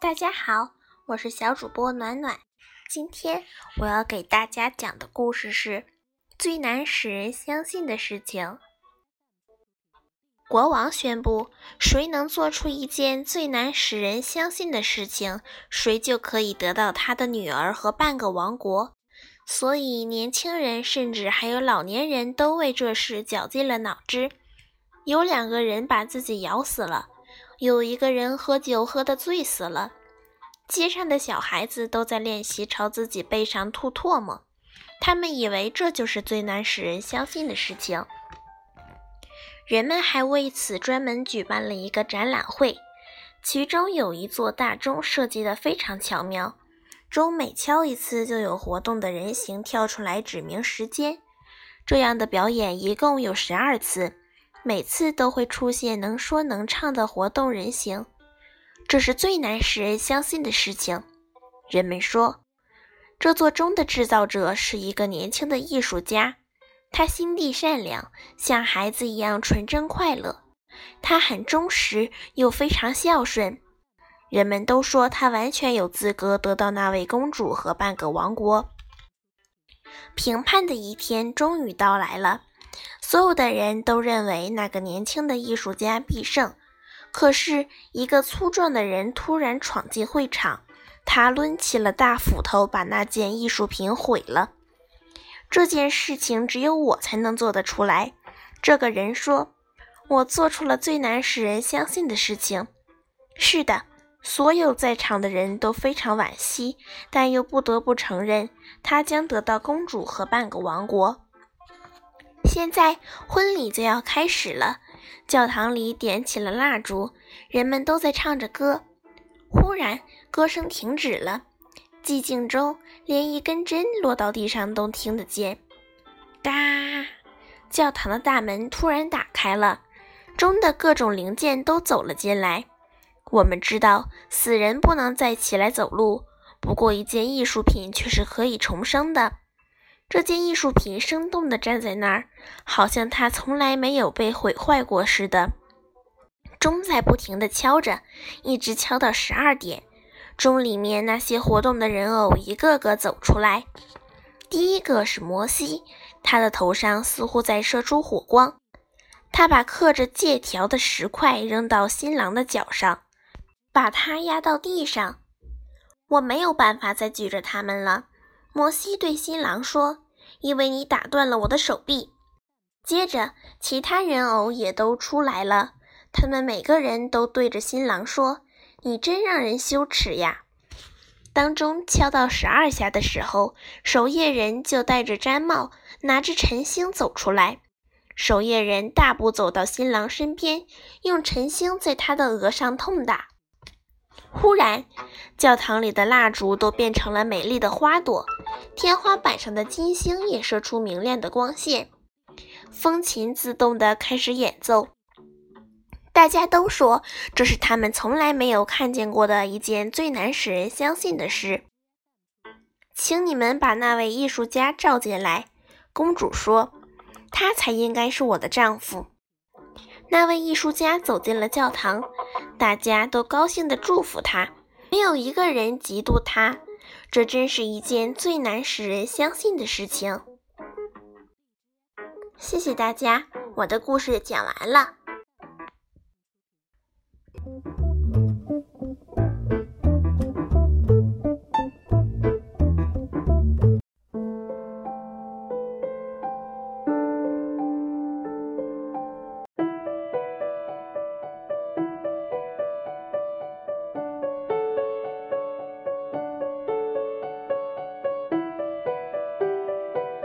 大家好，我是小主播暖暖。今天我要给大家讲的故事是最难使人相信的事情。国王宣布，谁能做出一件最难使人相信的事情，谁就可以得到他的女儿和半个王国。所以，年轻人甚至还有老年人都为这事绞尽了脑汁。有两个人把自己咬死了，有一个人喝酒喝得醉死了。街上的小孩子都在练习朝自己背上吐唾沫，他们以为这就是最难使人相信的事情。人们还为此专门举办了一个展览会，其中有一座大钟设计得非常巧妙，钟每敲一次就有活动的人形跳出来指明时间。这样的表演一共有十二次，每次都会出现能说能唱的活动人形，这是最难使人相信的事情。人们说，这座钟的制造者是一个年轻的艺术家。他心地善良，像孩子一样纯真快乐。他很忠实，又非常孝顺。人们都说他完全有资格得到那位公主和半个王国。评判的一天终于到来了，所有的人都认为那个年轻的艺术家必胜。可是，一个粗壮的人突然闯进会场，他抡起了大斧头，把那件艺术品毁了。这件事情只有我才能做得出来。这个人说：“我做出了最难使人相信的事情。”是的，所有在场的人都非常惋惜，但又不得不承认，他将得到公主和半个王国。现在婚礼就要开始了，教堂里点起了蜡烛，人们都在唱着歌。忽然，歌声停止了。寂静中，连一根针落到地上都听得见。嘎！教堂的大门突然打开了，钟的各种零件都走了进来。我们知道，死人不能再起来走路，不过一件艺术品却是可以重生的。这件艺术品生动地站在那儿，好像它从来没有被毁坏过似的。钟在不停地敲着，一直敲到十二点。钟里面那些活动的人偶一个个走出来。第一个是摩西，他的头上似乎在射出火光。他把刻着借条的石块扔到新郎的脚上，把他压到地上。我没有办法再举着他们了，摩西对新郎说：“因为你打断了我的手臂。”接着，其他人偶也都出来了，他们每个人都对着新郎说。你真让人羞耻呀！当钟敲到十二下的时候，守夜人就戴着毡帽，拿着晨星走出来。守夜人大步走到新郎身边，用晨星在他的额上痛打。忽然，教堂里的蜡烛都变成了美丽的花朵，天花板上的金星也射出明亮的光线。风琴自动地开始演奏。大家都说这是他们从来没有看见过的一件最难使人相信的事。请你们把那位艺术家召进来。公主说：“他才应该是我的丈夫。”那位艺术家走进了教堂，大家都高兴地祝福他，没有一个人嫉妒他。这真是一件最难使人相信的事情。谢谢大家，我的故事讲完了。